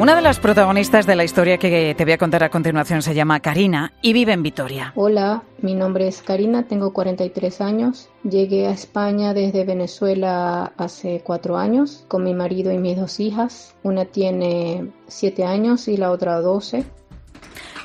Una de las protagonistas de la historia que te voy a contar a continuación se llama Karina y vive en Vitoria. Hola, mi nombre es Karina, tengo 43 años. Llegué a España desde Venezuela hace cuatro años con mi marido y mis dos hijas. Una tiene 7 años y la otra 12.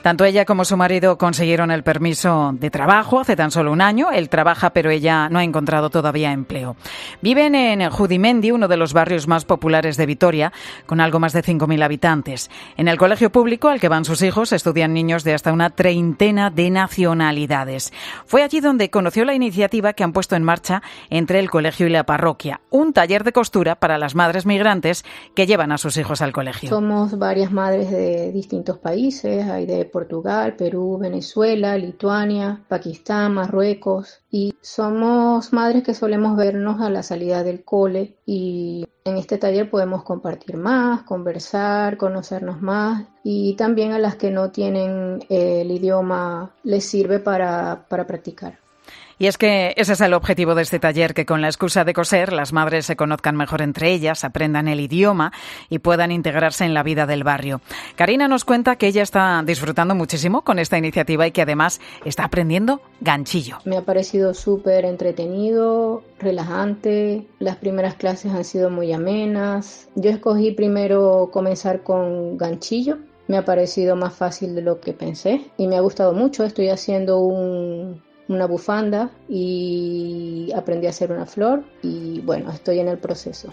Tanto ella como su marido consiguieron el permiso de trabajo hace tan solo un año. Él trabaja, pero ella no ha encontrado todavía empleo. Viven en Judimendi, uno de los barrios más populares de Vitoria, con algo más de 5.000 habitantes. En el colegio público al que van sus hijos estudian niños de hasta una treintena de nacionalidades. Fue allí donde conoció la iniciativa que han puesto en marcha entre el colegio y la parroquia, un taller de costura para las madres migrantes que llevan a sus hijos al colegio. Somos varias madres de distintos países, hay de Portugal, Perú, Venezuela, Lituania, Pakistán, Marruecos y somos madres que solemos vernos a la salida del cole y en este taller podemos compartir más, conversar, conocernos más y también a las que no tienen el idioma les sirve para, para practicar. Y es que ese es el objetivo de este taller, que con la excusa de coser las madres se conozcan mejor entre ellas, aprendan el idioma y puedan integrarse en la vida del barrio. Karina nos cuenta que ella está disfrutando muchísimo con esta iniciativa y que además está aprendiendo ganchillo. Me ha parecido súper entretenido, relajante, las primeras clases han sido muy amenas. Yo escogí primero comenzar con ganchillo me ha parecido más fácil de lo que pensé y me ha gustado mucho. Estoy haciendo un, una bufanda y aprendí a hacer una flor y bueno, estoy en el proceso.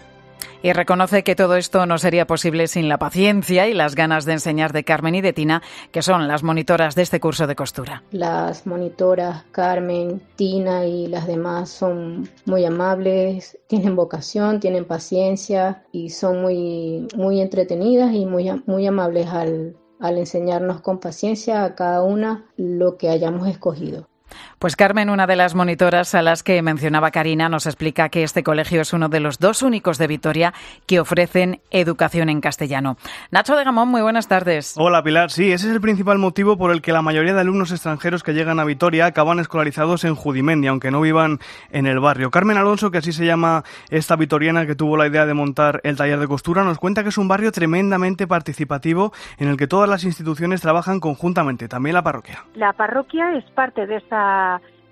Y reconoce que todo esto no sería posible sin la paciencia y las ganas de enseñar de Carmen y de Tina, que son las monitoras de este curso de costura. Las monitoras Carmen, Tina y las demás son muy amables, tienen vocación, tienen paciencia y son muy, muy entretenidas y muy, muy amables al, al enseñarnos con paciencia a cada una lo que hayamos escogido. Pues Carmen, una de las monitoras a las que mencionaba Karina, nos explica que este colegio es uno de los dos únicos de Vitoria que ofrecen educación en castellano. Nacho de Gamón, muy buenas tardes. Hola Pilar, sí, ese es el principal motivo por el que la mayoría de alumnos extranjeros que llegan a Vitoria acaban escolarizados en Judimendi, aunque no vivan en el barrio. Carmen Alonso, que así se llama esta vitoriana que tuvo la idea de montar el taller de costura, nos cuenta que es un barrio tremendamente participativo en el que todas las instituciones trabajan conjuntamente, también la parroquia. La parroquia es parte de esta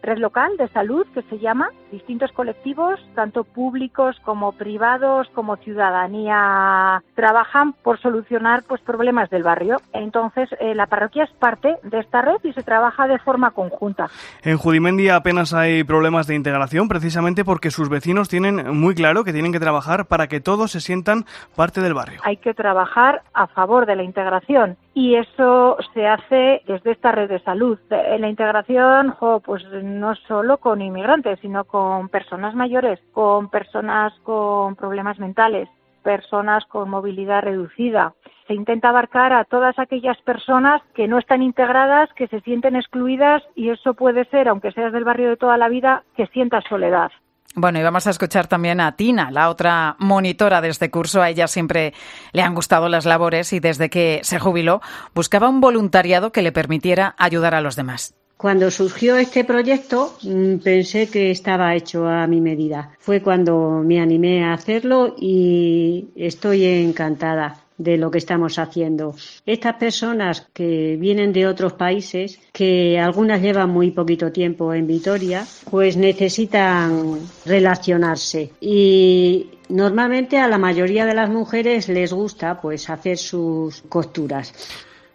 red local de salud que se llama, distintos colectivos, tanto públicos como privados, como ciudadanía, trabajan por solucionar pues problemas del barrio. Entonces, eh, la parroquia es parte de esta red y se trabaja de forma conjunta. En Judimendi apenas hay problemas de integración, precisamente porque sus vecinos tienen muy claro que tienen que trabajar para que todos se sientan parte del barrio. Hay que trabajar a favor de la integración y eso se hace desde esta red de salud. La integración, pues no solo con inmigrantes, sino con personas mayores, con personas con problemas mentales, personas con movilidad reducida. Se intenta abarcar a todas aquellas personas que no están integradas, que se sienten excluidas y eso puede ser, aunque seas del barrio de toda la vida, que sientas soledad. Bueno, y vamos a escuchar también a Tina, la otra monitora de este curso. A ella siempre le han gustado las labores y desde que se jubiló buscaba un voluntariado que le permitiera ayudar a los demás. Cuando surgió este proyecto mm, pensé que estaba hecho a mi medida. Fue cuando me animé a hacerlo y estoy encantada de lo que estamos haciendo. Estas personas que vienen de otros países, que algunas llevan muy poquito tiempo en Vitoria, pues necesitan relacionarse y normalmente a la mayoría de las mujeres les gusta pues hacer sus costuras.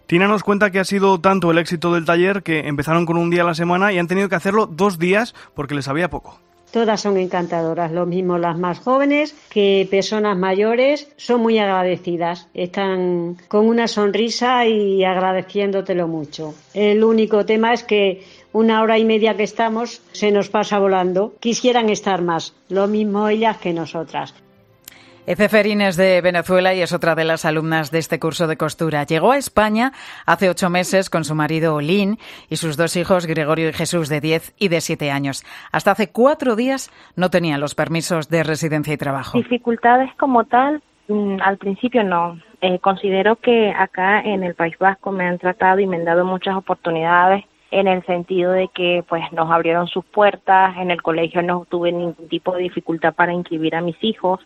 Tina nos cuenta que ha sido tanto el éxito del taller que empezaron con un día a la semana y han tenido que hacerlo dos días porque les había poco. Todas son encantadoras, lo mismo las más jóvenes que personas mayores, son muy agradecidas, están con una sonrisa y agradeciéndotelo mucho. El único tema es que una hora y media que estamos se nos pasa volando. Quisieran estar más, lo mismo ellas que nosotras. Eceferín es de Venezuela y es otra de las alumnas de este curso de costura. Llegó a España hace ocho meses con su marido Olín y sus dos hijos, Gregorio y Jesús, de 10 y de 7 años. Hasta hace cuatro días no tenían los permisos de residencia y trabajo. Dificultades como tal, mm, al principio no. Eh, considero que acá en el País Vasco me han tratado y me han dado muchas oportunidades en el sentido de que pues nos abrieron sus puertas, en el colegio no tuve ningún tipo de dificultad para inscribir a mis hijos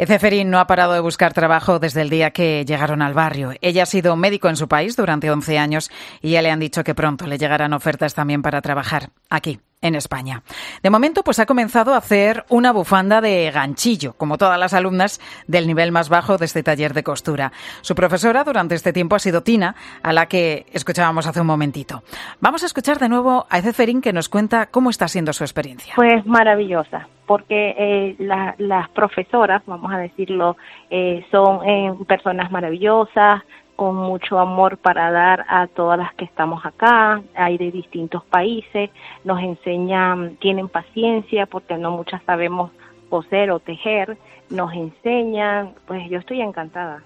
Eceferín no ha parado de buscar trabajo desde el día que llegaron al barrio. Ella ha sido médico en su país durante 11 años y ya le han dicho que pronto le llegarán ofertas también para trabajar aquí, en España. De momento, pues ha comenzado a hacer una bufanda de ganchillo, como todas las alumnas del nivel más bajo de este taller de costura. Su profesora durante este tiempo ha sido Tina, a la que escuchábamos hace un momentito. Vamos a escuchar de nuevo a Eceferín que nos cuenta cómo está siendo su experiencia. Pues maravillosa porque eh, las profesoras, vamos a decirlo, eh, son eh, personas maravillosas, con mucho amor para dar a todas las que estamos acá, hay de distintos países, nos enseñan, tienen paciencia porque no muchas sabemos coser o tejer, nos enseñan, pues yo estoy encantada.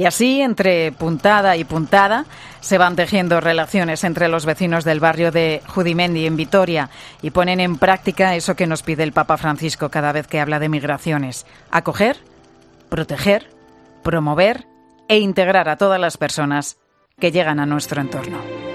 Y así, entre puntada y puntada, se van tejiendo relaciones entre los vecinos del barrio de Judimendi en Vitoria y ponen en práctica eso que nos pide el Papa Francisco cada vez que habla de migraciones. Acoger, proteger, promover e integrar a todas las personas que llegan a nuestro entorno.